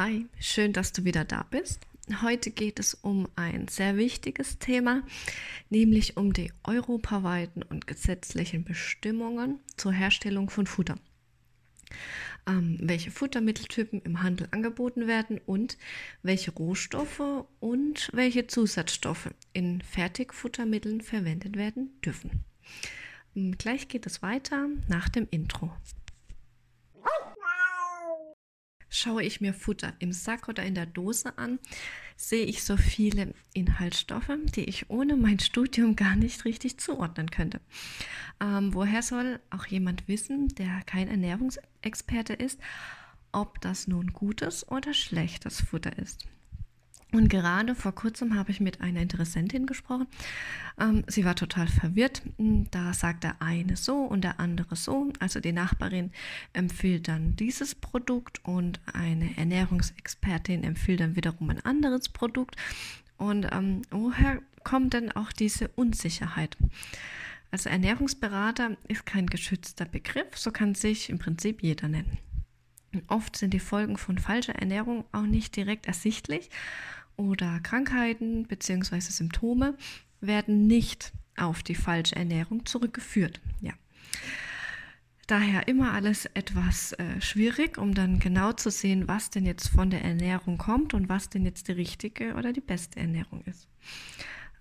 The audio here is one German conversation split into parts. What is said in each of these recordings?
Hi, schön, dass du wieder da bist. Heute geht es um ein sehr wichtiges Thema, nämlich um die europaweiten und gesetzlichen Bestimmungen zur Herstellung von Futter. Ähm, welche Futtermitteltypen im Handel angeboten werden und welche Rohstoffe und welche Zusatzstoffe in Fertigfuttermitteln verwendet werden dürfen. Ähm, gleich geht es weiter nach dem Intro. Schaue ich mir Futter im Sack oder in der Dose an, sehe ich so viele Inhaltsstoffe, die ich ohne mein Studium gar nicht richtig zuordnen könnte. Ähm, woher soll auch jemand wissen, der kein Ernährungsexperte ist, ob das nun gutes oder schlechtes Futter ist? Und gerade vor kurzem habe ich mit einer Interessentin gesprochen. Ähm, sie war total verwirrt. Da sagt der eine so und der andere so. Also die Nachbarin empfiehlt dann dieses Produkt und eine Ernährungsexpertin empfiehlt dann wiederum ein anderes Produkt. Und ähm, woher kommt denn auch diese Unsicherheit? Also Ernährungsberater ist kein geschützter Begriff, so kann sich im Prinzip jeder nennen. Oft sind die Folgen von falscher Ernährung auch nicht direkt ersichtlich oder Krankheiten bzw. Symptome werden nicht auf die falsche Ernährung zurückgeführt. Ja. Daher immer alles etwas äh, schwierig, um dann genau zu sehen, was denn jetzt von der Ernährung kommt und was denn jetzt die richtige oder die beste Ernährung ist.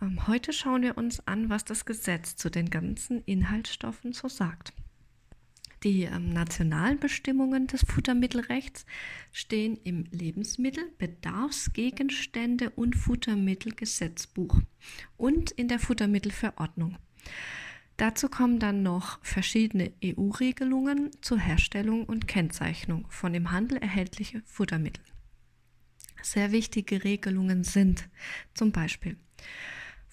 Ähm, heute schauen wir uns an, was das Gesetz zu den ganzen Inhaltsstoffen so sagt. Die ähm, nationalen Bestimmungen des Futtermittelrechts stehen im Lebensmittel-, Bedarfsgegenstände und Futtermittelgesetzbuch und in der Futtermittelverordnung. Dazu kommen dann noch verschiedene EU-Regelungen zur Herstellung und Kennzeichnung von im Handel erhältliche Futtermittel. Sehr wichtige Regelungen sind zum Beispiel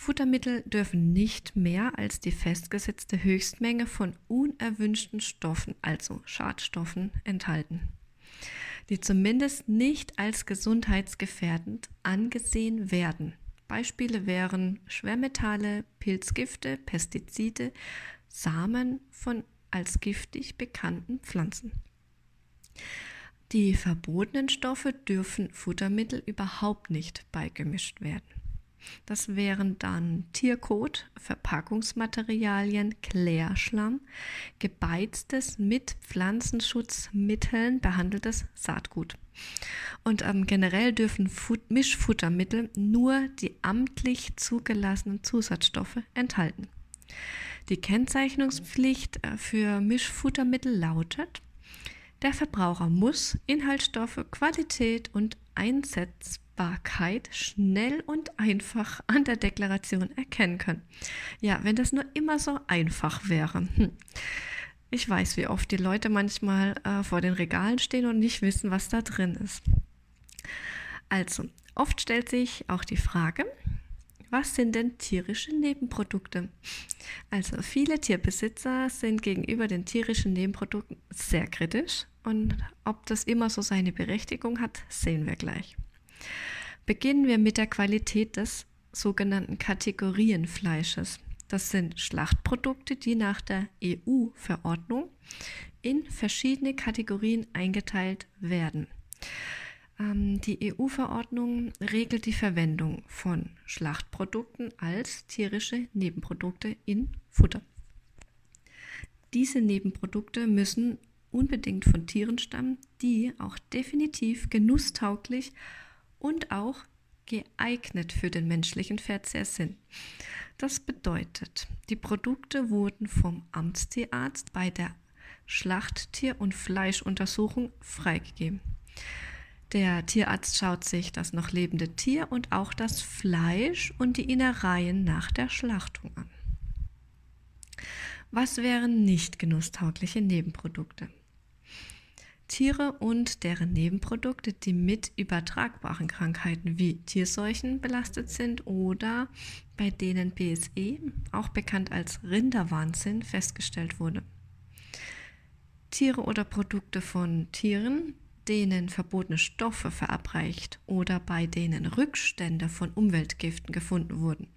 Futtermittel dürfen nicht mehr als die festgesetzte Höchstmenge von unerwünschten Stoffen, also Schadstoffen, enthalten, die zumindest nicht als gesundheitsgefährdend angesehen werden. Beispiele wären Schwermetalle, Pilzgifte, Pestizide, Samen von als giftig bekannten Pflanzen. Die verbotenen Stoffe dürfen Futtermittel überhaupt nicht beigemischt werden. Das wären dann Tierkot, Verpackungsmaterialien, Klärschlamm, gebeiztes mit Pflanzenschutzmitteln behandeltes Saatgut. Und ähm, generell dürfen Fut Mischfuttermittel nur die amtlich zugelassenen Zusatzstoffe enthalten. Die Kennzeichnungspflicht äh, für Mischfuttermittel lautet, der Verbraucher muss Inhaltsstoffe, Qualität und Einsetzbarkeit Machbarkeit schnell und einfach an der Deklaration erkennen können. Ja, wenn das nur immer so einfach wäre. Hm. Ich weiß, wie oft die Leute manchmal äh, vor den Regalen stehen und nicht wissen, was da drin ist. Also, oft stellt sich auch die Frage, was sind denn tierische Nebenprodukte? Also viele Tierbesitzer sind gegenüber den tierischen Nebenprodukten sehr kritisch und ob das immer so seine Berechtigung hat, sehen wir gleich. Beginnen wir mit der Qualität des sogenannten Kategorienfleisches. Das sind Schlachtprodukte, die nach der EU-Verordnung in verschiedene Kategorien eingeteilt werden. Ähm, die EU-Verordnung regelt die Verwendung von Schlachtprodukten als tierische Nebenprodukte in Futter. Diese Nebenprodukte müssen unbedingt von Tieren stammen, die auch definitiv genusstauglich und auch geeignet für den menschlichen Verzehr sind. Das bedeutet, die Produkte wurden vom Amtstierarzt bei der Schlachttier- und Fleischuntersuchung freigegeben. Der Tierarzt schaut sich das noch lebende Tier und auch das Fleisch und die Innereien nach der Schlachtung an. Was wären nicht genusstaugliche Nebenprodukte? Tiere und deren Nebenprodukte, die mit übertragbaren Krankheiten wie Tierseuchen belastet sind oder bei denen BSE, auch bekannt als Rinderwahnsinn, festgestellt wurde. Tiere oder Produkte von Tieren, denen verbotene Stoffe verabreicht oder bei denen Rückstände von Umweltgiften gefunden wurden.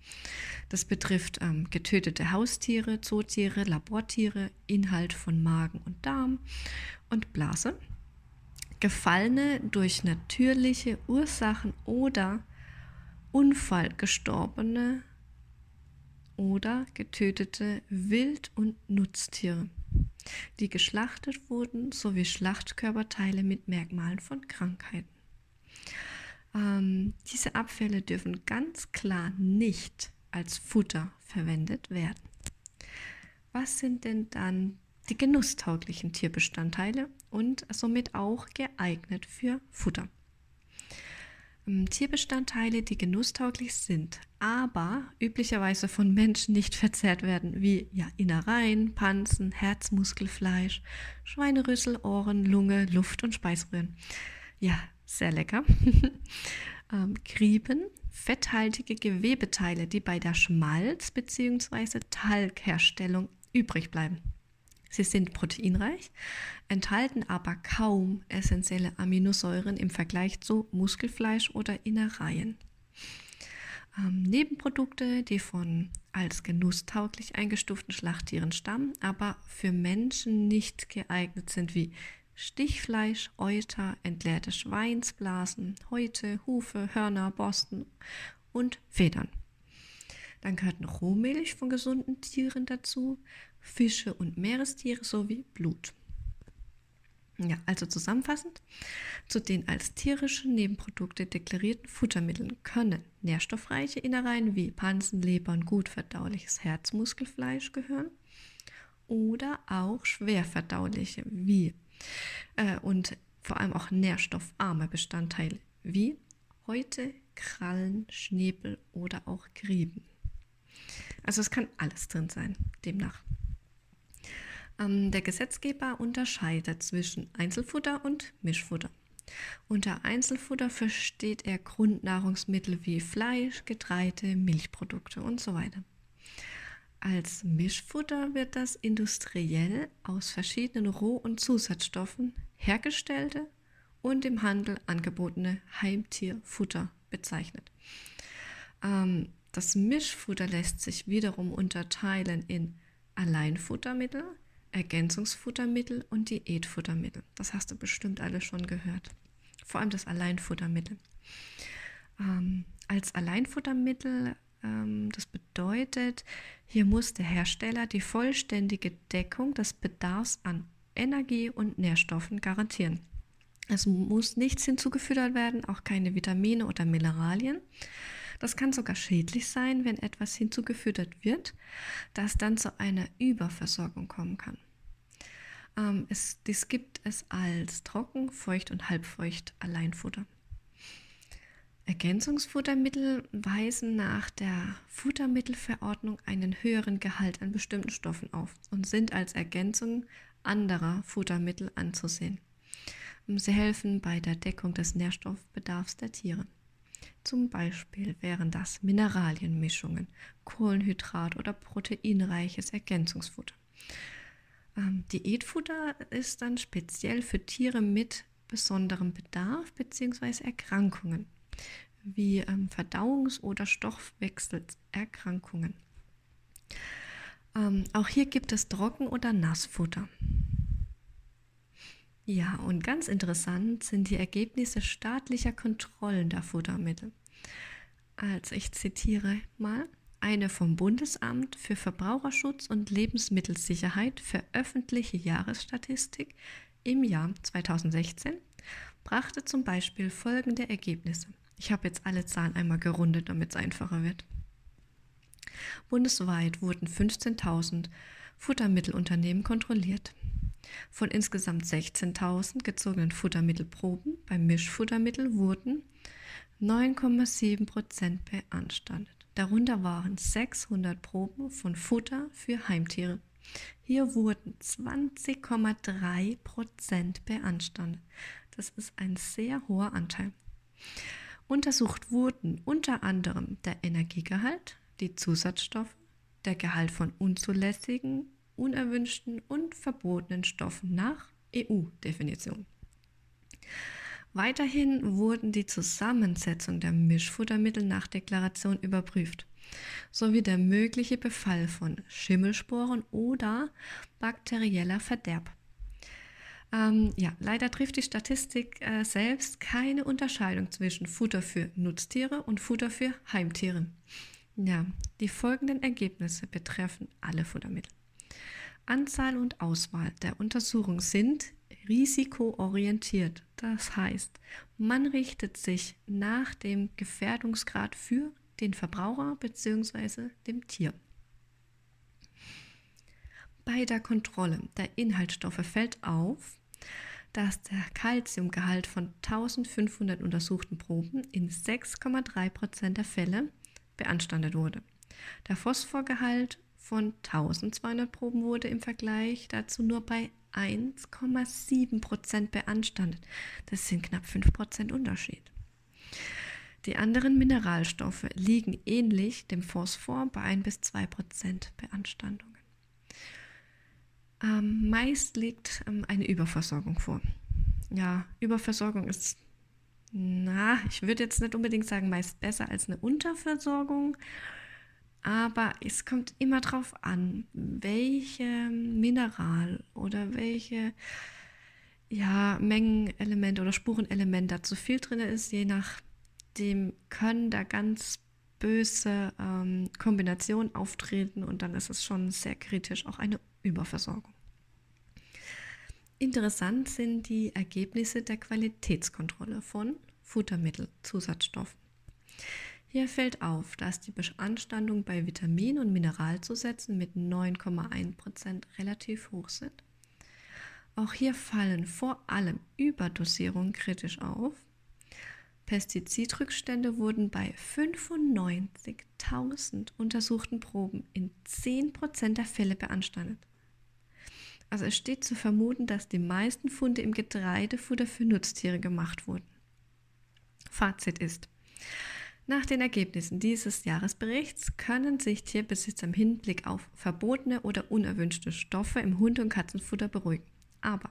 Das betrifft ähm, getötete Haustiere, Zootiere, Labortiere, Inhalt von Magen und Darm und Blase. gefallene durch natürliche Ursachen oder Unfall gestorbene oder getötete Wild- und Nutztiere, die geschlachtet wurden, sowie Schlachtkörperteile mit Merkmalen von Krankheiten. Ähm, diese Abfälle dürfen ganz klar nicht als Futter verwendet werden. Was sind denn dann die genusstauglichen Tierbestandteile und somit auch geeignet für Futter? Ähm, Tierbestandteile, die genusstauglich sind, aber üblicherweise von Menschen nicht verzehrt werden, wie ja, Innereien, Pansen, Herzmuskelfleisch, Schweinerüssel, Ohren, Lunge, Luft und Speiseröhren. Ja, sehr lecker. ähm, Grieben, fetthaltige Gewebeteile, die bei der Schmalz- bzw. Talgherstellung übrig bleiben. Sie sind proteinreich, enthalten aber kaum essentielle Aminosäuren im Vergleich zu Muskelfleisch oder Innereien. Ähm, Nebenprodukte, die von als genusstauglich eingestuften Schlachttieren stammen, aber für Menschen nicht geeignet sind, wie Stichfleisch, Euter, entleerte Schweinsblasen, Häute, Hufe, Hörner, Borsten und Federn. Dann gehört noch Rohmilch von gesunden Tieren dazu, Fische und Meerestiere sowie Blut. Ja, also zusammenfassend, zu den als tierische Nebenprodukte deklarierten Futtermitteln können nährstoffreiche Innereien wie Pansen, Leber und gut verdauliches Herzmuskelfleisch gehören oder auch schwerverdauliche wie äh, und vor allem auch nährstoffarme Bestandteile wie Häute, Krallen, Schnäbel oder auch Grieben. Also es kann alles drin sein, demnach. Ähm, der Gesetzgeber unterscheidet zwischen Einzelfutter und Mischfutter. Unter Einzelfutter versteht er Grundnahrungsmittel wie Fleisch, Getreide, Milchprodukte und so weiter. Als Mischfutter wird das industriell aus verschiedenen Roh- und Zusatzstoffen hergestellte und im Handel angebotene Heimtierfutter bezeichnet. Ähm, das Mischfutter lässt sich wiederum unterteilen in Alleinfuttermittel, Ergänzungsfuttermittel und Diätfuttermittel. Das hast du bestimmt alle schon gehört. Vor allem das Alleinfuttermittel. Ähm, als Alleinfuttermittel ähm, das bedeutet, hier muss der Hersteller die vollständige Deckung des Bedarfs an Energie und Nährstoffen garantieren. Es muss nichts hinzugefüttert werden, auch keine Vitamine oder Mineralien. Das kann sogar schädlich sein, wenn etwas hinzugefüttert wird, das dann zu einer Überversorgung kommen kann. Ähm, es, dies gibt es als Trocken, Feucht und Halbfeucht Alleinfutter. Ergänzungsfuttermittel weisen nach der Futtermittelverordnung einen höheren Gehalt an bestimmten Stoffen auf und sind als Ergänzung anderer Futtermittel anzusehen. Sie helfen bei der Deckung des Nährstoffbedarfs der Tiere. Zum Beispiel wären das Mineralienmischungen, Kohlenhydrat- oder proteinreiches Ergänzungsfutter. Ähm, Diätfutter ist dann speziell für Tiere mit besonderem Bedarf bzw. Erkrankungen wie ähm, Verdauungs- oder Stoffwechselerkrankungen. Ähm, auch hier gibt es Trocken- oder Nassfutter. Ja, und ganz interessant sind die Ergebnisse staatlicher Kontrollen der Futtermittel. Also ich zitiere mal, eine vom Bundesamt für Verbraucherschutz und Lebensmittelsicherheit veröffentlichte Jahresstatistik im Jahr 2016 brachte zum Beispiel folgende Ergebnisse. Ich habe jetzt alle Zahlen einmal gerundet, damit es einfacher wird. Bundesweit wurden 15.000 Futtermittelunternehmen kontrolliert. Von insgesamt 16.000 gezogenen Futtermittelproben beim Mischfuttermittel wurden 9,7 Prozent beanstandet. Darunter waren 600 Proben von Futter für Heimtiere. Hier wurden 20,3 Prozent beanstandet. Das ist ein sehr hoher Anteil. Untersucht wurden unter anderem der Energiegehalt, die Zusatzstoffe, der Gehalt von unzulässigen, unerwünschten und verbotenen Stoffen nach EU-Definition. Weiterhin wurden die Zusammensetzung der Mischfuttermittel nach Deklaration überprüft, sowie der mögliche Befall von Schimmelsporen oder bakterieller Verderb. Ähm, ja, leider trifft die Statistik äh, selbst keine Unterscheidung zwischen Futter für Nutztiere und Futter für Heimtiere. Ja, die folgenden Ergebnisse betreffen alle Futtermittel. Anzahl und Auswahl der Untersuchung sind risikoorientiert. Das heißt, man richtet sich nach dem Gefährdungsgrad für den Verbraucher bzw. dem Tier. Bei der Kontrolle der Inhaltsstoffe fällt auf, dass der Kalziumgehalt von 1500 untersuchten Proben in 6,3% der Fälle beanstandet wurde. Der Phosphorgehalt von 1200 Proben wurde im Vergleich dazu nur bei 1,7% beanstandet. Das sind knapp 5% Unterschied. Die anderen Mineralstoffe liegen ähnlich dem Phosphor bei 1 bis 2% Beanstandungen. Ähm, meist liegt ähm, eine Überversorgung vor. Ja, Überversorgung ist, na, ich würde jetzt nicht unbedingt sagen, meist besser als eine Unterversorgung, aber es kommt immer darauf an, welche Mineral oder welche ja, Mengenelement oder Spurenelement da zu viel drin ist, je nachdem können da ganz böse ähm, Kombinationen auftreten und dann ist es schon sehr kritisch, auch eine Überversorgung. Interessant sind die Ergebnisse der Qualitätskontrolle von Futtermittelzusatzstoffen. Hier fällt auf, dass die Beanstandung bei Vitamin- und Mineralzusätzen mit 9,1% relativ hoch sind. Auch hier fallen vor allem Überdosierungen kritisch auf. Pestizidrückstände wurden bei 95.000 untersuchten Proben in 10% der Fälle beanstandet. Also es steht zu vermuten, dass die meisten Funde im Getreidefutter für Nutztiere gemacht wurden. Fazit ist, nach den Ergebnissen dieses Jahresberichts können sich Tierbesitzer im Hinblick auf verbotene oder unerwünschte Stoffe im Hund- und Katzenfutter beruhigen. Aber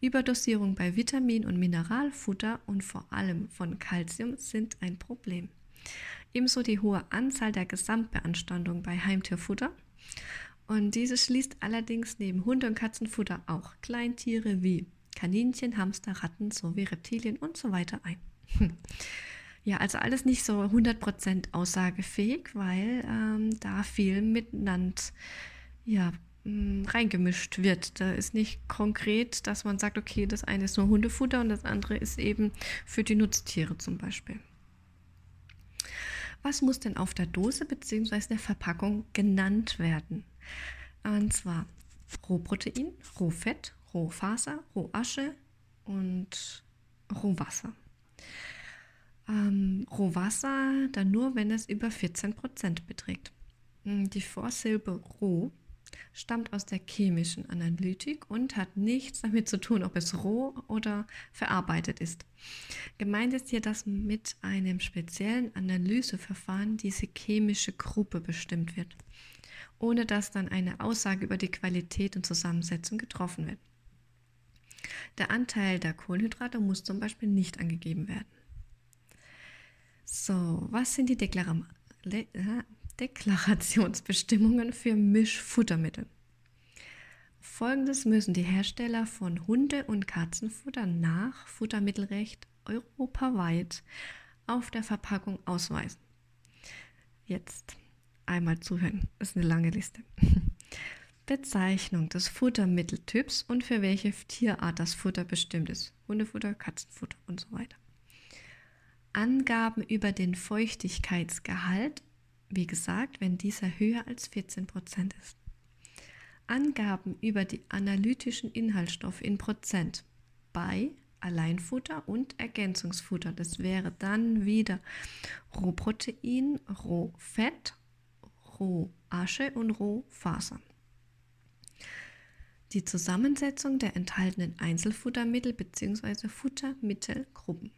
Überdosierung bei Vitamin- und Mineralfutter und vor allem von Kalzium sind ein Problem. Ebenso die hohe Anzahl der Gesamtbeanstandung bei Heimtierfutter und dieses schließt allerdings neben Hunde- und Katzenfutter auch Kleintiere wie Kaninchen, Hamster, Ratten sowie Reptilien und so weiter ein. Ja, also alles nicht so 100% aussagefähig, weil ähm, da viel miteinander ja, mh, reingemischt wird. Da ist nicht konkret, dass man sagt, okay, das eine ist nur Hundefutter und das andere ist eben für die Nutztiere zum Beispiel. Was muss denn auf der Dose bzw. der Verpackung genannt werden? Und zwar Rohprotein, Rohfett, Rohfaser, Rohasche und Rohwasser. Ähm, Rohwasser dann nur, wenn es über 14% beträgt. Hm, die Vorsilbe roh stammt aus der chemischen Analytik und hat nichts damit zu tun, ob es roh oder verarbeitet ist. Gemeint ist hier, dass mit einem speziellen Analyseverfahren diese chemische Gruppe bestimmt wird ohne dass dann eine Aussage über die Qualität und Zusammensetzung getroffen wird. Der Anteil der Kohlenhydrate muss zum Beispiel nicht angegeben werden. So, was sind die Deklara äh, Deklarationsbestimmungen für Mischfuttermittel? Folgendes müssen die Hersteller von Hunde- und Katzenfutter nach Futtermittelrecht europaweit auf der Verpackung ausweisen. Jetzt einmal zuhören. Das ist eine lange Liste. Bezeichnung des Futtermitteltyps und für welche Tierart das Futter bestimmt ist. Hundefutter, Katzenfutter und so weiter. Angaben über den Feuchtigkeitsgehalt, wie gesagt, wenn dieser höher als 14% ist. Angaben über die analytischen Inhaltsstoffe in Prozent bei Alleinfutter und Ergänzungsfutter. Das wäre dann wieder Rohprotein, Rohfett Rohasche und Rohfaser. Die Zusammensetzung der enthaltenen Einzelfuttermittel bzw. Futtermittelgruppen.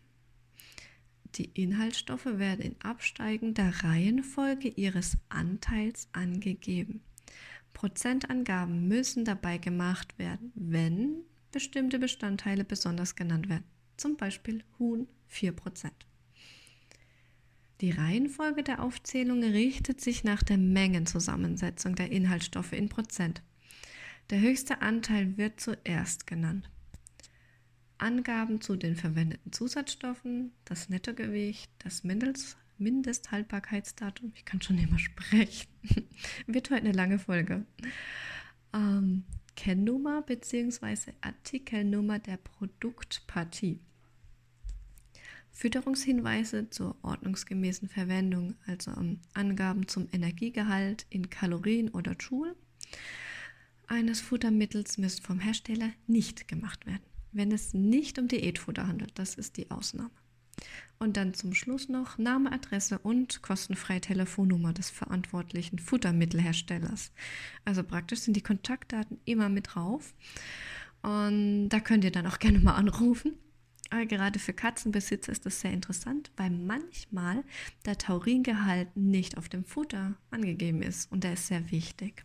Die Inhaltsstoffe werden in absteigender Reihenfolge ihres Anteils angegeben. Prozentangaben müssen dabei gemacht werden, wenn bestimmte Bestandteile besonders genannt werden, zum Beispiel Huhn 4%. Die Reihenfolge der Aufzählung richtet sich nach der Mengenzusammensetzung der Inhaltsstoffe in Prozent. Der höchste Anteil wird zuerst genannt. Angaben zu den verwendeten Zusatzstoffen, das Nettogewicht, das Mindest Mindesthaltbarkeitsdatum. Ich kann schon immer sprechen. Wird heute eine lange Folge. Ähm, Kennnummer bzw. Artikelnummer der Produktpartie. Fütterungshinweise zur ordnungsgemäßen Verwendung, also um, Angaben zum Energiegehalt in Kalorien oder Joule eines Futtermittels müssen vom Hersteller nicht gemacht werden, wenn es nicht um Diätfutter handelt. Das ist die Ausnahme. Und dann zum Schluss noch Name, Adresse und kostenfreie Telefonnummer des verantwortlichen Futtermittelherstellers. Also praktisch sind die Kontaktdaten immer mit drauf. Und da könnt ihr dann auch gerne mal anrufen. Aber gerade für Katzenbesitzer ist das sehr interessant, weil manchmal der Tauringehalt nicht auf dem Futter angegeben ist und der ist sehr wichtig.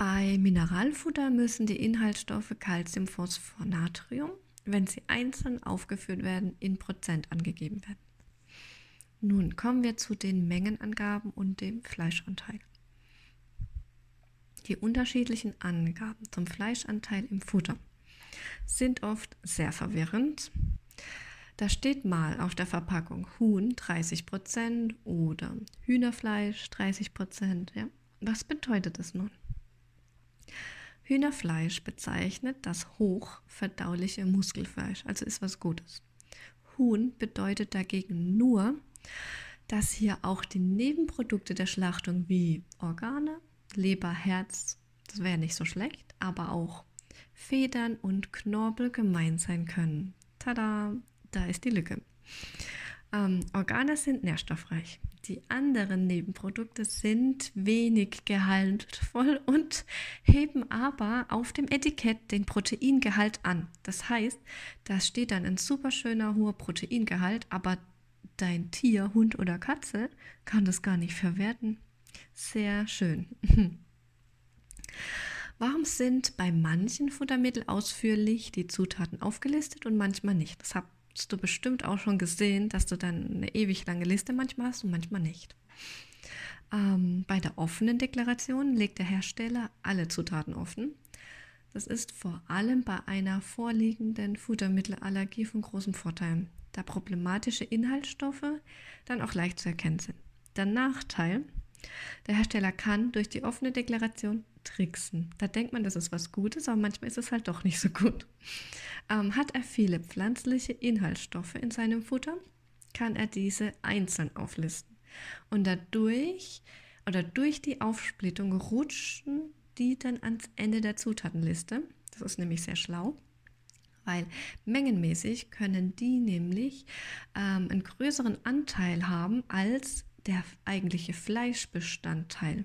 Bei Mineralfutter müssen die Inhaltsstoffe Calcium, Phosphor, Natrium wenn sie einzeln aufgeführt werden, in Prozent angegeben werden. Nun kommen wir zu den Mengenangaben und dem Fleischanteil. Die unterschiedlichen Angaben zum Fleischanteil im Futter sind oft sehr verwirrend. Da steht mal auf der Verpackung Huhn 30% oder Hühnerfleisch 30%. Ja. Was bedeutet das nun? Hühnerfleisch bezeichnet das hochverdauliche Muskelfleisch, also ist was Gutes. Huhn bedeutet dagegen nur, dass hier auch die Nebenprodukte der Schlachtung wie Organe, Leber, Herz, das wäre nicht so schlecht, aber auch Federn und Knorpel gemein sein können. Tada, da ist die Lücke. Ähm, Organe sind nährstoffreich. Die anderen Nebenprodukte sind wenig gehaltvoll und heben aber auf dem Etikett den Proteingehalt an. Das heißt, da steht dann ein super schöner hoher Proteingehalt, aber dein Tier, Hund oder Katze kann das gar nicht verwerten. Sehr schön. Warum sind bei manchen Futtermitteln ausführlich die Zutaten aufgelistet und manchmal nicht? Das habe hast du bestimmt auch schon gesehen, dass du dann eine ewig lange Liste manchmal hast und manchmal nicht. Ähm, bei der offenen Deklaration legt der Hersteller alle Zutaten offen. Das ist vor allem bei einer vorliegenden Futtermittelallergie von großem Vorteil, da problematische Inhaltsstoffe dann auch leicht zu erkennen sind. Der Nachteil, der Hersteller kann durch die offene Deklaration tricksen. Da denkt man, das ist was Gutes, aber manchmal ist es halt doch nicht so gut. Ähm, hat er viele pflanzliche Inhaltsstoffe in seinem Futter, kann er diese einzeln auflisten. Und dadurch oder durch die Aufsplittung rutschen die dann ans Ende der Zutatenliste. Das ist nämlich sehr schlau weil mengenmäßig können die nämlich ähm, einen größeren Anteil haben als der eigentliche Fleischbestandteil.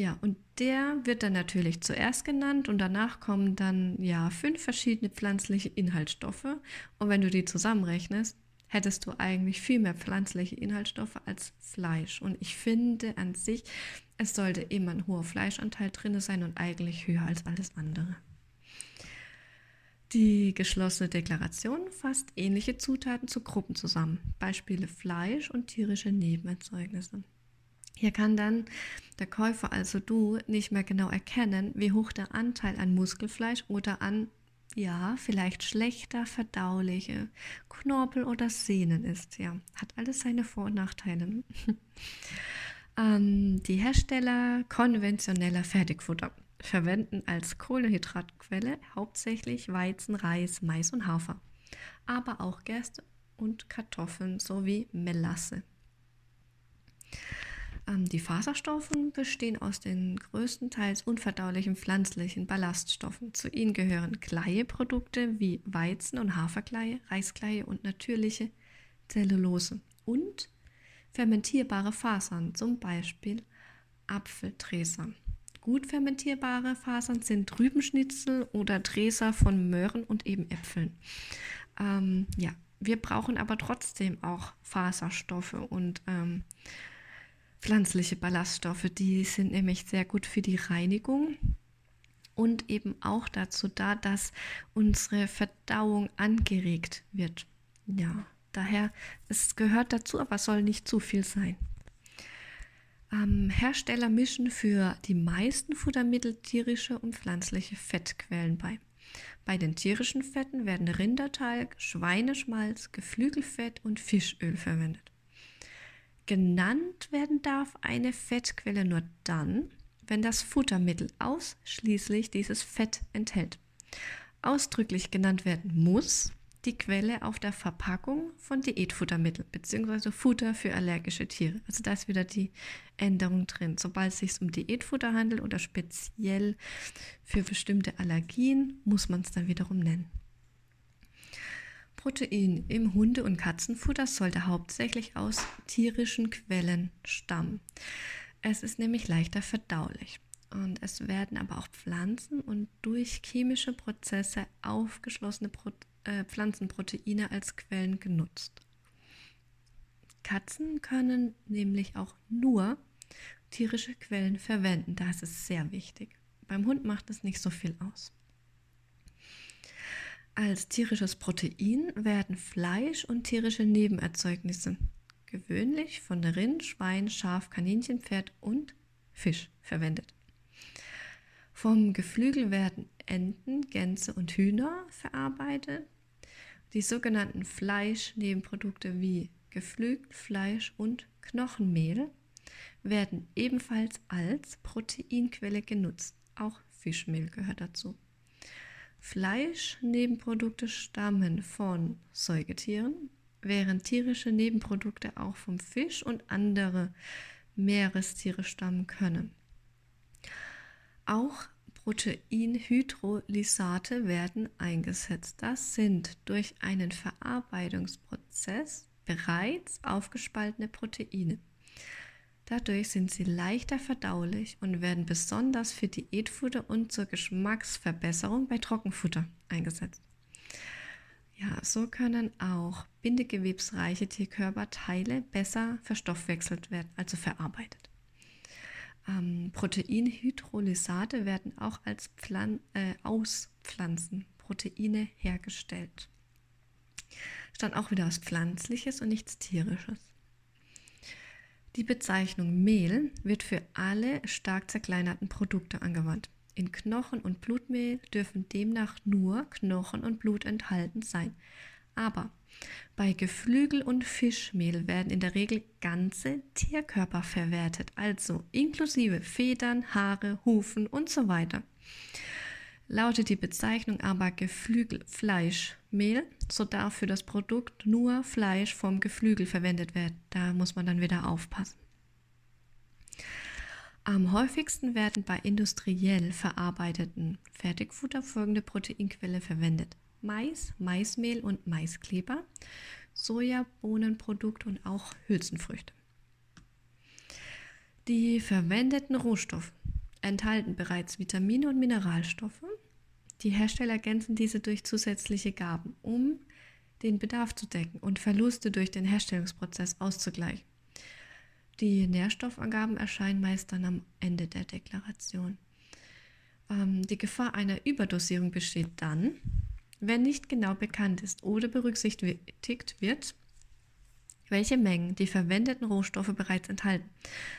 Ja, und der wird dann natürlich zuerst genannt und danach kommen dann ja fünf verschiedene pflanzliche Inhaltsstoffe. Und wenn du die zusammenrechnest, hättest du eigentlich viel mehr pflanzliche Inhaltsstoffe als Fleisch. Und ich finde an sich, es sollte immer ein hoher Fleischanteil drin sein und eigentlich höher als alles andere. Die geschlossene Deklaration fasst ähnliche Zutaten zu Gruppen zusammen, Beispiele Fleisch und tierische Nebenerzeugnisse. Hier kann dann der Käufer, also du, nicht mehr genau erkennen, wie hoch der Anteil an Muskelfleisch oder an, ja, vielleicht schlechter verdauliche Knorpel oder Sehnen ist. Ja, hat alles seine Vor- und Nachteile. ähm, die Hersteller konventioneller Fertigfutter verwenden als Kohlehydratquelle hauptsächlich Weizen, Reis, Mais und Hafer, aber auch Gerste und Kartoffeln sowie Melasse. Ähm, die Faserstoffe bestehen aus den größtenteils unverdaulichen pflanzlichen Ballaststoffen. Zu ihnen gehören Kleieprodukte wie Weizen- und Haferkleie, Reiskleie und natürliche Zellulose und fermentierbare Fasern, zum Beispiel Apfeltreser. Gut fermentierbare Fasern sind Rübenschnitzel oder Träser von Möhren und eben Äpfeln. Ähm, ja, wir brauchen aber trotzdem auch Faserstoffe und ähm, pflanzliche Ballaststoffe. Die sind nämlich sehr gut für die Reinigung und eben auch dazu da, dass unsere Verdauung angeregt wird. Ja, daher, es gehört dazu, aber soll nicht zu viel sein. Ähm, Hersteller mischen für die meisten Futtermittel tierische und pflanzliche Fettquellen bei. Bei den tierischen Fetten werden Rindertalg, Schweineschmalz, Geflügelfett und Fischöl verwendet. Genannt werden darf eine Fettquelle nur dann, wenn das Futtermittel ausschließlich dieses Fett enthält. Ausdrücklich genannt werden muss die Quelle auf der Verpackung von Diätfuttermitteln bzw. Futter für allergische Tiere. Also da ist wieder die Änderung drin. Sobald es sich um Diätfutter handelt oder speziell für bestimmte Allergien, muss man es dann wiederum nennen. Protein im Hunde- und Katzenfutter sollte hauptsächlich aus tierischen Quellen stammen. Es ist nämlich leichter verdaulich. Und es werden aber auch Pflanzen und durch chemische Prozesse aufgeschlossene Pro äh, Pflanzenproteine als Quellen genutzt. Katzen können nämlich auch nur tierische Quellen verwenden. Das ist sehr wichtig. Beim Hund macht es nicht so viel aus. Als tierisches Protein werden Fleisch und tierische Nebenerzeugnisse, gewöhnlich von Rind, Schwein, Schaf, Kaninchen, Pferd und Fisch verwendet. Vom Geflügel werden Enten, Gänse und Hühner verarbeitet. Die sogenannten Fleischnebenprodukte wie Geflügelfleisch und Knochenmehl werden ebenfalls als Proteinquelle genutzt. Auch Fischmehl gehört dazu. Fleischnebenprodukte stammen von Säugetieren, während tierische Nebenprodukte auch vom Fisch und andere Meerestiere stammen können. Auch Proteinhydrolysate werden eingesetzt. Das sind durch einen Verarbeitungsprozess bereits aufgespaltene Proteine. Dadurch sind sie leichter verdaulich und werden besonders für Diätfutter und zur Geschmacksverbesserung bei Trockenfutter eingesetzt. Ja, so können auch bindegewebsreiche Tierkörperteile besser verstoffwechselt werden, also verarbeitet. Ähm, Proteinhydrolysate werden auch als Pflan äh, aus Pflanzenproteine hergestellt. Stand auch wieder aus Pflanzliches und nichts Tierisches. Die Bezeichnung Mehl wird für alle stark zerkleinerten Produkte angewandt. In Knochen- und Blutmehl dürfen demnach nur Knochen und Blut enthalten sein. Aber bei Geflügel- und Fischmehl werden in der Regel ganze Tierkörper verwertet, also inklusive Federn, Haare, Hufen und so weiter. Lautet die Bezeichnung aber Geflügelfleischmehl, so darf für das Produkt nur Fleisch vom Geflügel verwendet werden. Da muss man dann wieder aufpassen. Am häufigsten werden bei industriell verarbeiteten Fertigfutter folgende Proteinquelle verwendet. Mais, Maismehl und Maiskleber, Sojabohnenprodukt und auch Hülsenfrüchte. Die verwendeten Rohstoffe enthalten bereits Vitamine und Mineralstoffe. Die Hersteller ergänzen diese durch zusätzliche Gaben, um den Bedarf zu decken und Verluste durch den Herstellungsprozess auszugleichen. Die Nährstoffangaben erscheinen meist dann am Ende der Deklaration. Ähm, die Gefahr einer Überdosierung besteht dann, wenn nicht genau bekannt ist oder berücksichtigt wird, welche Mengen die verwendeten Rohstoffe bereits enthalten.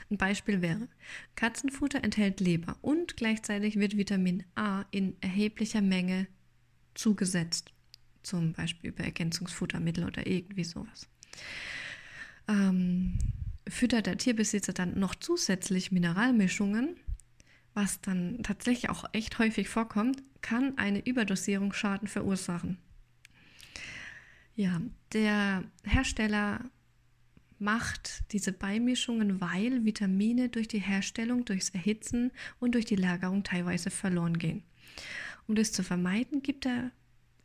Ein Beispiel wäre, Katzenfutter enthält Leber und gleichzeitig wird Vitamin A in erheblicher Menge zugesetzt, zum Beispiel über Ergänzungsfuttermittel oder irgendwie sowas. Ähm, füttert der Tierbesitzer dann noch zusätzlich Mineralmischungen, was dann tatsächlich auch echt häufig vorkommt, kann eine Überdosierung Schaden verursachen. Ja, der Hersteller macht diese Beimischungen, weil Vitamine durch die Herstellung, durchs Erhitzen und durch die Lagerung teilweise verloren gehen. Um das zu vermeiden, gibt er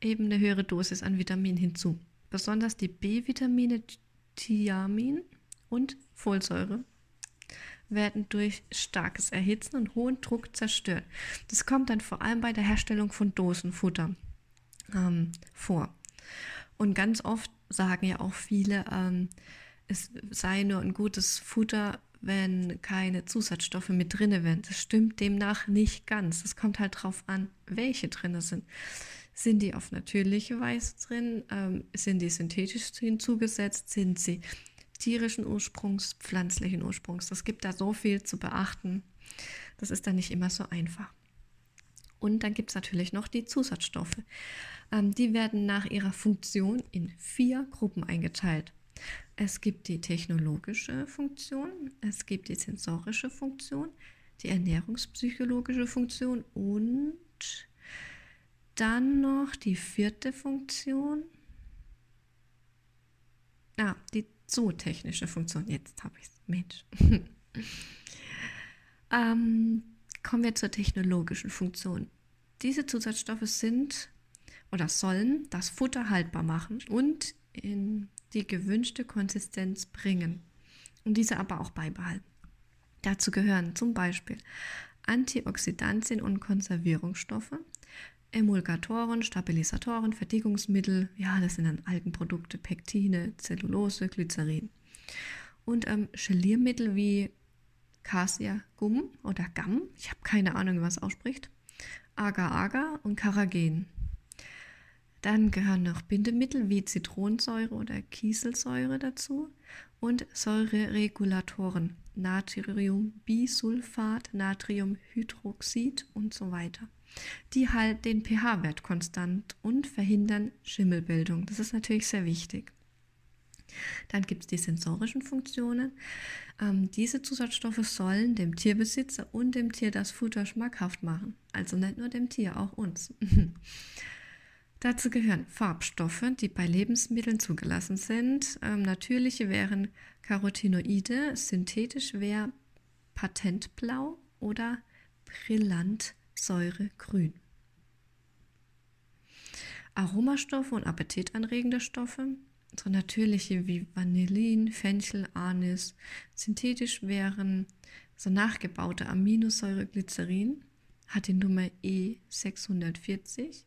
eben eine höhere Dosis an Vitamin hinzu. Besonders die B-Vitamine Thiamin und Folsäure werden durch starkes Erhitzen und hohen Druck zerstört. Das kommt dann vor allem bei der Herstellung von Dosenfutter ähm, vor. Und ganz oft sagen ja auch viele, ähm, es sei nur ein gutes Futter, wenn keine Zusatzstoffe mit drinne wären. Das stimmt demnach nicht ganz. Es kommt halt drauf an, welche drinne sind. Sind die auf natürliche Weise drin? Ähm, sind die synthetisch hinzugesetzt? Sind sie tierischen Ursprungs, pflanzlichen Ursprungs? Es gibt da so viel zu beachten. Das ist dann nicht immer so einfach. Und dann gibt es natürlich noch die Zusatzstoffe. Ähm, die werden nach ihrer Funktion in vier Gruppen eingeteilt. Es gibt die technologische Funktion, es gibt die sensorische Funktion, die ernährungspsychologische Funktion und dann noch die vierte Funktion. Ah, die zootechnische Funktion. Jetzt habe ich es. Mensch. ähm, kommen wir zur technologischen Funktion. Diese Zusatzstoffe sind oder sollen das Futter haltbar machen und in die gewünschte Konsistenz bringen und diese aber auch beibehalten. Dazu gehören zum Beispiel Antioxidantien und Konservierungsstoffe, Emulgatoren, Stabilisatoren, Verdickungsmittel, ja, das sind dann Algenprodukte, Pektine, Zellulose, Glycerin. Und ähm, Geliermittel wie Cassia Gum oder Gum, ich habe keine Ahnung, es ausspricht, Agar-Agar und Karagen. Dann gehören noch Bindemittel wie Zitronensäure oder Kieselsäure dazu und Säureregulatoren, Natriumbisulfat, Natriumhydroxid und so weiter. Die halten den pH-Wert konstant und verhindern Schimmelbildung. Das ist natürlich sehr wichtig. Dann gibt es die sensorischen Funktionen. Ähm, diese Zusatzstoffe sollen dem Tierbesitzer und dem Tier das Futter schmackhaft machen. Also nicht nur dem Tier, auch uns. Dazu gehören Farbstoffe, die bei Lebensmitteln zugelassen sind. Ähm, natürliche wären Carotinoide, synthetisch wäre Patentblau oder Brillantsäuregrün. Aromastoffe und appetitanregende Stoffe, so natürliche wie Vanillin, Fenchel, Anis. Synthetisch wären so nachgebaute Aminosäureglycerin, hat die Nummer E640.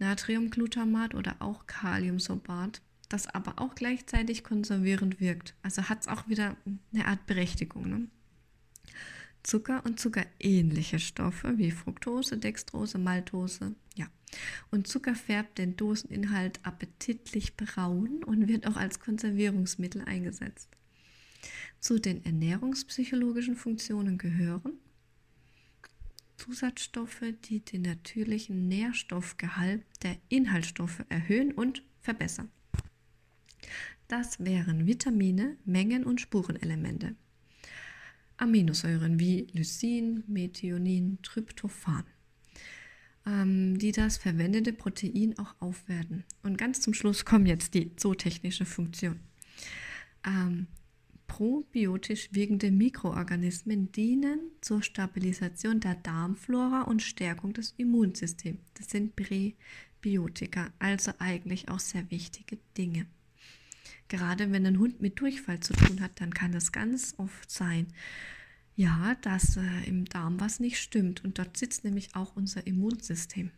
Natriumglutamat oder auch Kaliumsorbat, das aber auch gleichzeitig konservierend wirkt. Also hat es auch wieder eine Art Berechtigung. Ne? Zucker und zuckerähnliche Stoffe wie Fructose, Dextrose, Maltose. Ja. Und Zucker färbt den Doseninhalt appetitlich braun und wird auch als Konservierungsmittel eingesetzt. Zu den ernährungspsychologischen Funktionen gehören Zusatzstoffe, die den natürlichen Nährstoffgehalt der Inhaltsstoffe erhöhen und verbessern. Das wären Vitamine, Mengen und Spurenelemente. Aminosäuren wie Lysin, Methionin, Tryptophan, ähm, die das verwendete Protein auch aufwerten. Und ganz zum Schluss kommt jetzt die zootechnische Funktion. Ähm, probiotisch wirkende Mikroorganismen dienen zur Stabilisation der Darmflora und Stärkung des Immunsystems. Das sind Präbiotika, also eigentlich auch sehr wichtige Dinge. Gerade wenn ein Hund mit Durchfall zu tun hat, dann kann es ganz oft sein, ja, dass äh, im Darm was nicht stimmt. Und dort sitzt nämlich auch unser Immunsystem.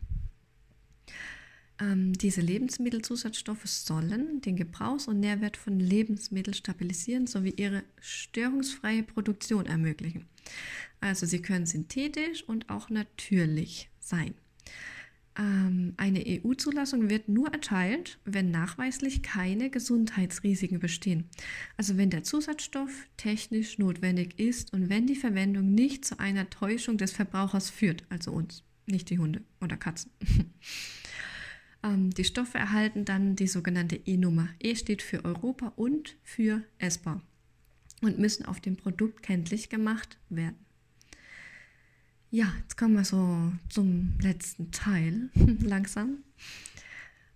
Ähm, diese Lebensmittelzusatzstoffe sollen den Gebrauchs- und Nährwert von Lebensmitteln stabilisieren sowie ihre störungsfreie Produktion ermöglichen. Also sie können synthetisch und auch natürlich sein. Ähm, eine EU-Zulassung wird nur erteilt, wenn nachweislich keine Gesundheitsrisiken bestehen. Also wenn der Zusatzstoff technisch notwendig ist und wenn die Verwendung nicht zu einer Täuschung des Verbrauchers führt, also uns, nicht die Hunde oder Katzen. Ähm, die Stoffe erhalten dann die sogenannte E-Nummer. E steht für Europa und für essbar und müssen auf dem Produkt kenntlich gemacht werden. Ja, jetzt kommen wir so zum letzten Teil langsam.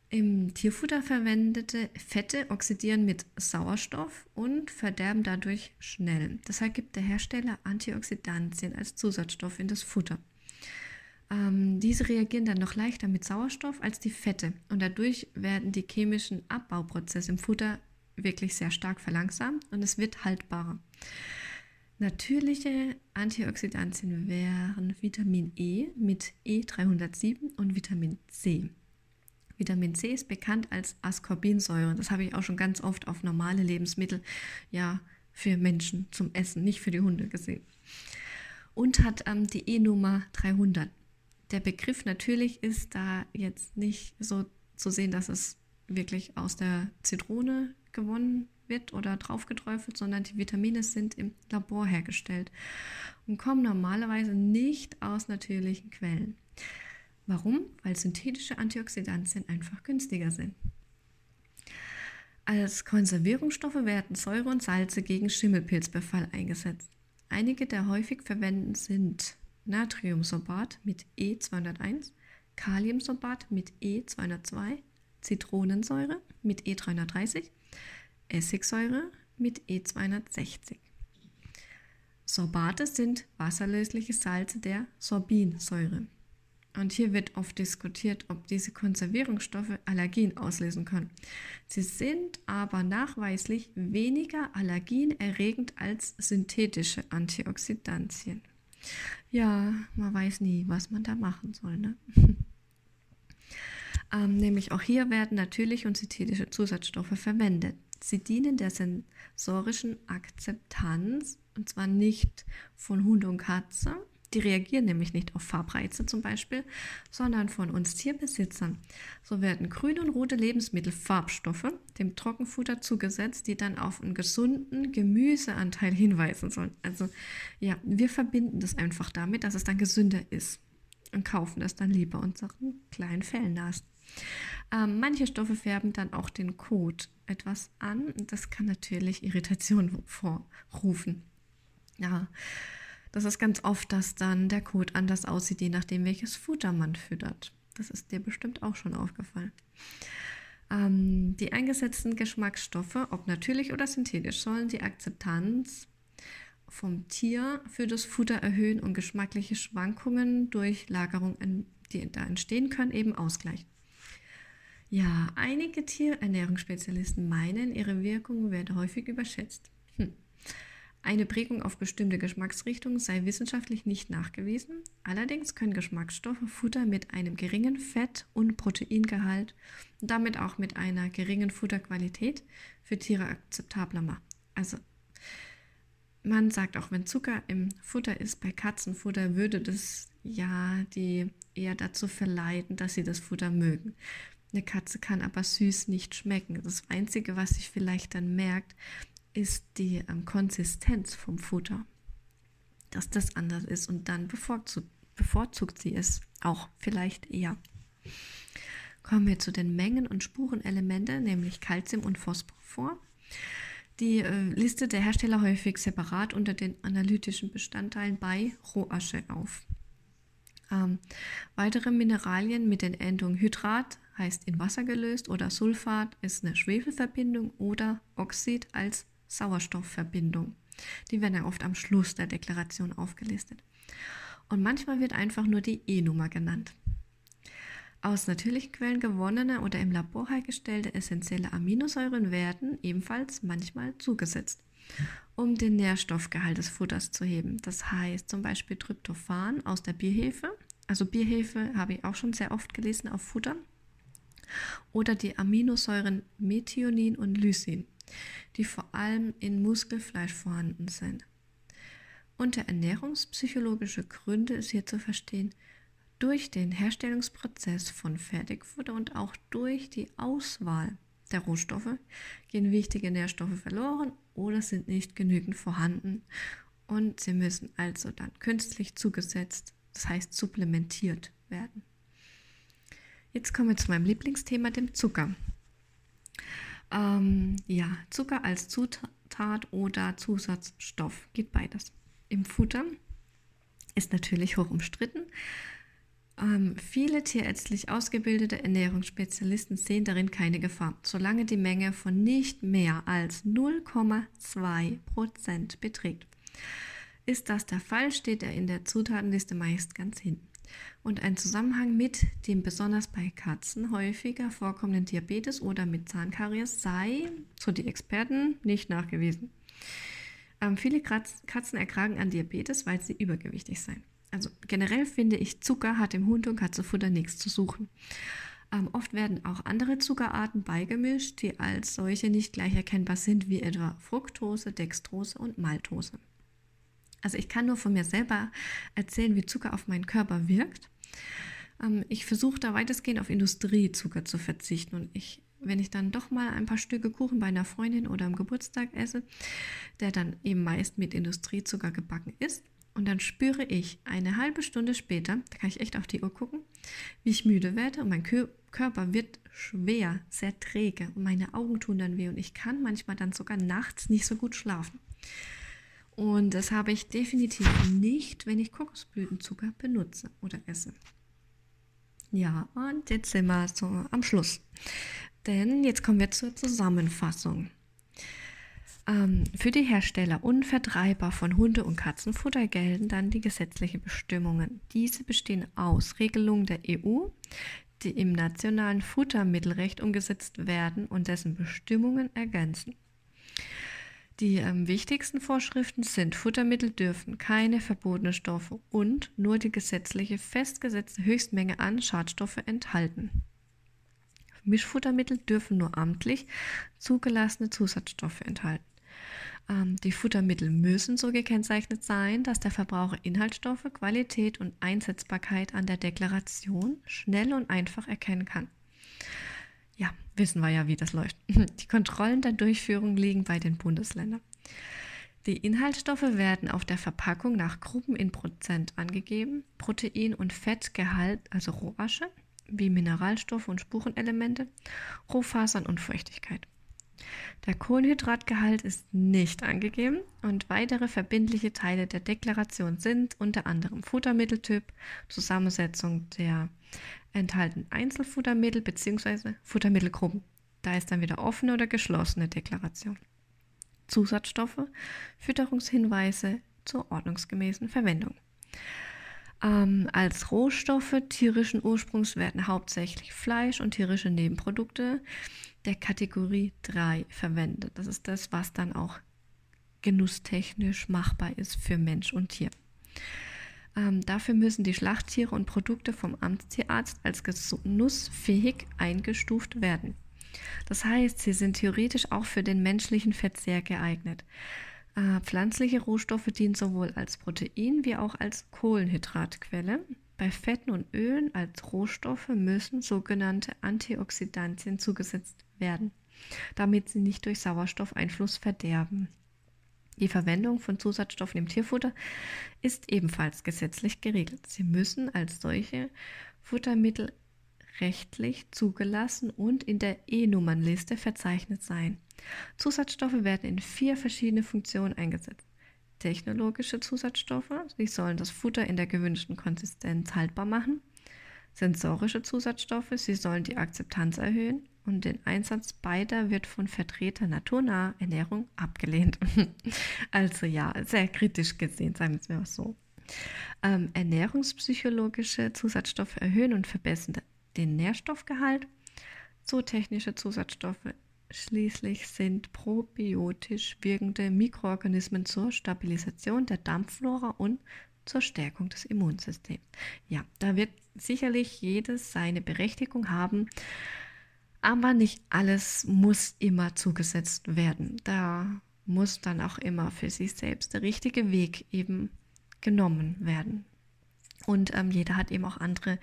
Im Tierfutter verwendete Fette oxidieren mit Sauerstoff und verderben dadurch schnell. Deshalb gibt der Hersteller Antioxidantien als Zusatzstoff in das Futter. Ähm, diese reagieren dann noch leichter mit Sauerstoff als die Fette und dadurch werden die chemischen Abbauprozesse im Futter wirklich sehr stark verlangsamt und es wird haltbarer. Natürliche Antioxidantien wären Vitamin E mit E307 und Vitamin C. Vitamin C ist bekannt als Ascorbinsäure. Das habe ich auch schon ganz oft auf normale Lebensmittel, ja, für Menschen zum Essen, nicht für die Hunde gesehen. Und hat ähm, die E-Nummer 300 der Begriff natürlich ist da jetzt nicht so zu sehen, dass es wirklich aus der Zitrone gewonnen wird oder draufgeträufelt, sondern die Vitamine sind im Labor hergestellt und kommen normalerweise nicht aus natürlichen Quellen. Warum? Weil synthetische Antioxidantien einfach günstiger sind. Als Konservierungsstoffe werden Säure und Salze gegen Schimmelpilzbefall eingesetzt. Einige der häufig verwendeten sind Natriumsorbat mit E201, Kaliumsorbat mit E202, Zitronensäure mit E330, Essigsäure mit E260. Sorbate sind wasserlösliche Salze der Sorbinsäure. Und hier wird oft diskutiert, ob diese Konservierungsstoffe Allergien auslösen können. Sie sind aber nachweislich weniger allergienerregend als synthetische Antioxidantien. Ja, man weiß nie, was man da machen soll. Ne? ähm, nämlich auch hier werden natürliche und synthetische Zusatzstoffe verwendet. Sie dienen der sensorischen Akzeptanz und zwar nicht von Hund und Katze, die reagieren nämlich nicht auf Farbreize zum Beispiel, sondern von uns Tierbesitzern. So werden grüne und rote Lebensmittelfarbstoffe dem Trockenfutter zugesetzt, die dann auf einen gesunden Gemüseanteil hinweisen sollen. Also ja, wir verbinden das einfach damit, dass es dann gesünder ist und kaufen das dann lieber unseren kleinen Fellnasen. Ähm, manche Stoffe färben dann auch den Kot etwas an. Das kann natürlich Irritation vorrufen. Ja, das ist ganz oft, dass dann der Kot anders aussieht, je nachdem, welches Futter man füttert. Das ist dir bestimmt auch schon aufgefallen. Ähm, die eingesetzten Geschmacksstoffe, ob natürlich oder synthetisch, sollen die Akzeptanz vom Tier für das Futter erhöhen und geschmackliche Schwankungen durch Lagerung, die da entstehen können, eben ausgleichen. Ja, einige Tierernährungsspezialisten meinen, ihre Wirkung werde häufig überschätzt. Eine Prägung auf bestimmte Geschmacksrichtungen sei wissenschaftlich nicht nachgewiesen. Allerdings können Geschmacksstoffe Futter mit einem geringen Fett- und Proteingehalt und damit auch mit einer geringen Futterqualität für Tiere akzeptabler machen. Also man sagt auch, wenn Zucker im Futter ist, bei Katzenfutter, würde das ja die eher dazu verleiten, dass sie das Futter mögen. Eine Katze kann aber süß nicht schmecken. Das Einzige, was sich vielleicht dann merkt, ist die ähm, Konsistenz vom Futter, dass das anders ist und dann bevorzugt, bevorzugt sie es auch vielleicht eher. Kommen wir zu den Mengen und Spurenelemente, nämlich Calcium und Phosphor. Die äh, Liste der Hersteller häufig separat unter den analytischen Bestandteilen bei Rohasche auf. Ähm, weitere Mineralien mit den Endungen Hydrat heißt in Wasser gelöst oder Sulfat ist eine Schwefelverbindung oder Oxid als Sauerstoffverbindung. Die werden ja oft am Schluss der Deklaration aufgelistet. Und manchmal wird einfach nur die E-Nummer genannt. Aus natürlichen Quellen gewonnene oder im Labor hergestellte essentielle Aminosäuren werden ebenfalls manchmal zugesetzt, um den Nährstoffgehalt des Futters zu heben. Das heißt zum Beispiel Tryptophan aus der Bierhefe. Also Bierhefe habe ich auch schon sehr oft gelesen auf Futter. Oder die Aminosäuren Methionin und Lysin die vor allem in Muskelfleisch vorhanden sind. Unter ernährungspsychologische Gründe ist hier zu verstehen, durch den Herstellungsprozess von Fertigfutter und auch durch die Auswahl der Rohstoffe gehen wichtige Nährstoffe verloren oder sind nicht genügend vorhanden und sie müssen also dann künstlich zugesetzt, das heißt supplementiert werden. Jetzt kommen wir zu meinem Lieblingsthema, dem Zucker. Ähm, ja, Zucker als Zutat oder Zusatzstoff geht beides. Im Futter ist natürlich hoch umstritten. Ähm, viele tierärztlich ausgebildete Ernährungsspezialisten sehen darin keine Gefahr, solange die Menge von nicht mehr als 0,2% beträgt. Ist das der Fall, steht er in der Zutatenliste meist ganz hinten und ein Zusammenhang mit dem besonders bei Katzen häufiger vorkommenden Diabetes oder mit Zahnkaries sei, so die Experten, nicht nachgewiesen. Ähm, viele Katzen erkranken an Diabetes, weil sie übergewichtig seien. Also generell finde ich, Zucker hat im Hund- und Katzenfutter nichts zu suchen. Ähm, oft werden auch andere Zuckerarten beigemischt, die als solche nicht gleich erkennbar sind, wie etwa Fructose, Dextrose und Maltose. Also ich kann nur von mir selber erzählen, wie Zucker auf meinen Körper wirkt. Ähm, ich versuche da weitestgehend auf Industriezucker zu verzichten und ich wenn ich dann doch mal ein paar Stücke Kuchen bei einer Freundin oder am Geburtstag esse, der dann eben meist mit Industriezucker gebacken ist Und dann spüre ich eine halbe Stunde später, da kann ich echt auf die Uhr gucken, wie ich müde werde und mein Körper wird schwer, sehr träge und meine Augen tun dann weh und ich kann manchmal dann sogar nachts nicht so gut schlafen. Und das habe ich definitiv nicht, wenn ich Kokosblütenzucker benutze oder esse. Ja, und jetzt sind wir so am Schluss. Denn jetzt kommen wir zur Zusammenfassung. Ähm, für die Hersteller und Vertreiber von Hunde- und Katzenfutter gelten dann die gesetzlichen Bestimmungen. Diese bestehen aus Regelungen der EU, die im nationalen Futtermittelrecht umgesetzt werden und dessen Bestimmungen ergänzen. Die ähm, wichtigsten Vorschriften sind, Futtermittel dürfen keine verbotenen Stoffe und nur die gesetzliche festgesetzte Höchstmenge an Schadstoffe enthalten. Mischfuttermittel dürfen nur amtlich zugelassene Zusatzstoffe enthalten. Ähm, die Futtermittel müssen so gekennzeichnet sein, dass der Verbraucher Inhaltsstoffe, Qualität und Einsetzbarkeit an der Deklaration schnell und einfach erkennen kann. Ja, wissen wir ja, wie das läuft. Die Kontrollen der Durchführung liegen bei den Bundesländern. Die Inhaltsstoffe werden auf der Verpackung nach Gruppen in Prozent angegeben. Protein- und Fettgehalt, also Rohasche, wie Mineralstoffe und Spurenelemente, Rohfasern und Feuchtigkeit. Der Kohlenhydratgehalt ist nicht angegeben und weitere verbindliche Teile der Deklaration sind unter anderem Futtermitteltyp, Zusammensetzung der enthaltenen Einzelfuttermittel bzw. Futtermittelgruppen. Da ist dann wieder offene oder geschlossene Deklaration. Zusatzstoffe, Fütterungshinweise zur ordnungsgemäßen Verwendung. Ähm, als Rohstoffe tierischen Ursprungs werden hauptsächlich Fleisch und tierische Nebenprodukte der Kategorie 3 verwendet. Das ist das, was dann auch genusstechnisch machbar ist für Mensch und Tier. Ähm, dafür müssen die Schlachttiere und Produkte vom Amtstierarzt als genussfähig eingestuft werden. Das heißt, sie sind theoretisch auch für den menschlichen Verzehr geeignet. Äh, pflanzliche Rohstoffe dienen sowohl als Protein wie auch als Kohlenhydratquelle. Bei Fetten und Ölen als Rohstoffe müssen sogenannte Antioxidantien zugesetzt werden, damit sie nicht durch Sauerstoffeinfluss verderben. Die Verwendung von Zusatzstoffen im Tierfutter ist ebenfalls gesetzlich geregelt. Sie müssen als solche Futtermittel rechtlich zugelassen und in der E-Nummernliste verzeichnet sein. Zusatzstoffe werden in vier verschiedene Funktionen eingesetzt. Technologische Zusatzstoffe, sie sollen das Futter in der gewünschten Konsistenz haltbar machen. Sensorische Zusatzstoffe, sie sollen die Akzeptanz erhöhen und den Einsatz beider wird von Vertretern naturnaher Ernährung abgelehnt. also ja, sehr kritisch gesehen, sagen wir es so. Ähm, ernährungspsychologische Zusatzstoffe erhöhen und verbessern den Nährstoffgehalt. Zootechnische Zusatzstoffe schließlich sind probiotisch wirkende Mikroorganismen zur Stabilisation der Darmflora und zur Stärkung des Immunsystems. Ja, da wird sicherlich jedes seine Berechtigung haben, aber nicht alles muss immer zugesetzt werden. Da muss dann auch immer für sich selbst der richtige Weg eben genommen werden. Und ähm, jeder hat eben auch andere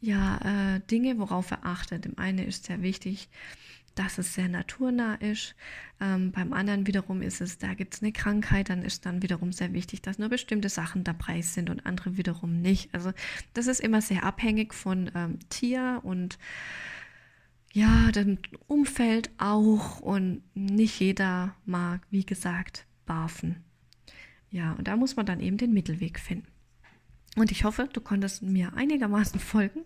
ja, äh, Dinge, worauf er achtet. Dem einen ist sehr wichtig, dass es sehr naturnah ist. Ähm, beim anderen wiederum ist es, da gibt es eine Krankheit, dann ist dann wiederum sehr wichtig, dass nur bestimmte Sachen dabei sind und andere wiederum nicht. Also das ist immer sehr abhängig von ähm, Tier und ja, dem Umfeld auch und nicht jeder mag, wie gesagt, barfen. Ja, und da muss man dann eben den Mittelweg finden. Und ich hoffe, du konntest mir einigermaßen folgen.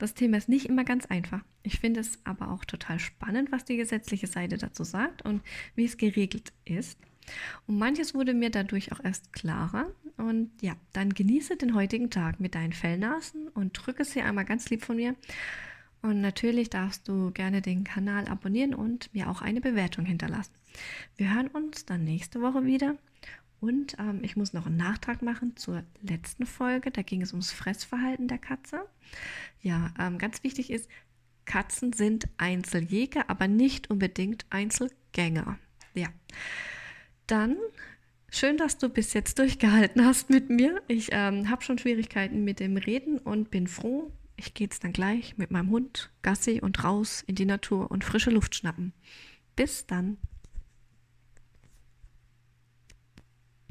Das Thema ist nicht immer ganz einfach. Ich finde es aber auch total spannend, was die gesetzliche Seite dazu sagt und wie es geregelt ist. Und manches wurde mir dadurch auch erst klarer. Und ja, dann genieße den heutigen Tag mit deinen Fellnasen und drücke sie einmal ganz lieb von mir. Und natürlich darfst du gerne den Kanal abonnieren und mir auch eine Bewertung hinterlassen. Wir hören uns dann nächste Woche wieder. Und ähm, ich muss noch einen Nachtrag machen zur letzten Folge. Da ging es ums Fressverhalten der Katze. Ja, ähm, ganz wichtig ist, Katzen sind Einzeljäger, aber nicht unbedingt Einzelgänger. Ja. Dann schön, dass du bis jetzt durchgehalten hast mit mir. Ich ähm, habe schon Schwierigkeiten mit dem Reden und bin froh. Ich gehe jetzt dann gleich mit meinem Hund Gassi und raus in die Natur und frische Luft schnappen. Bis dann.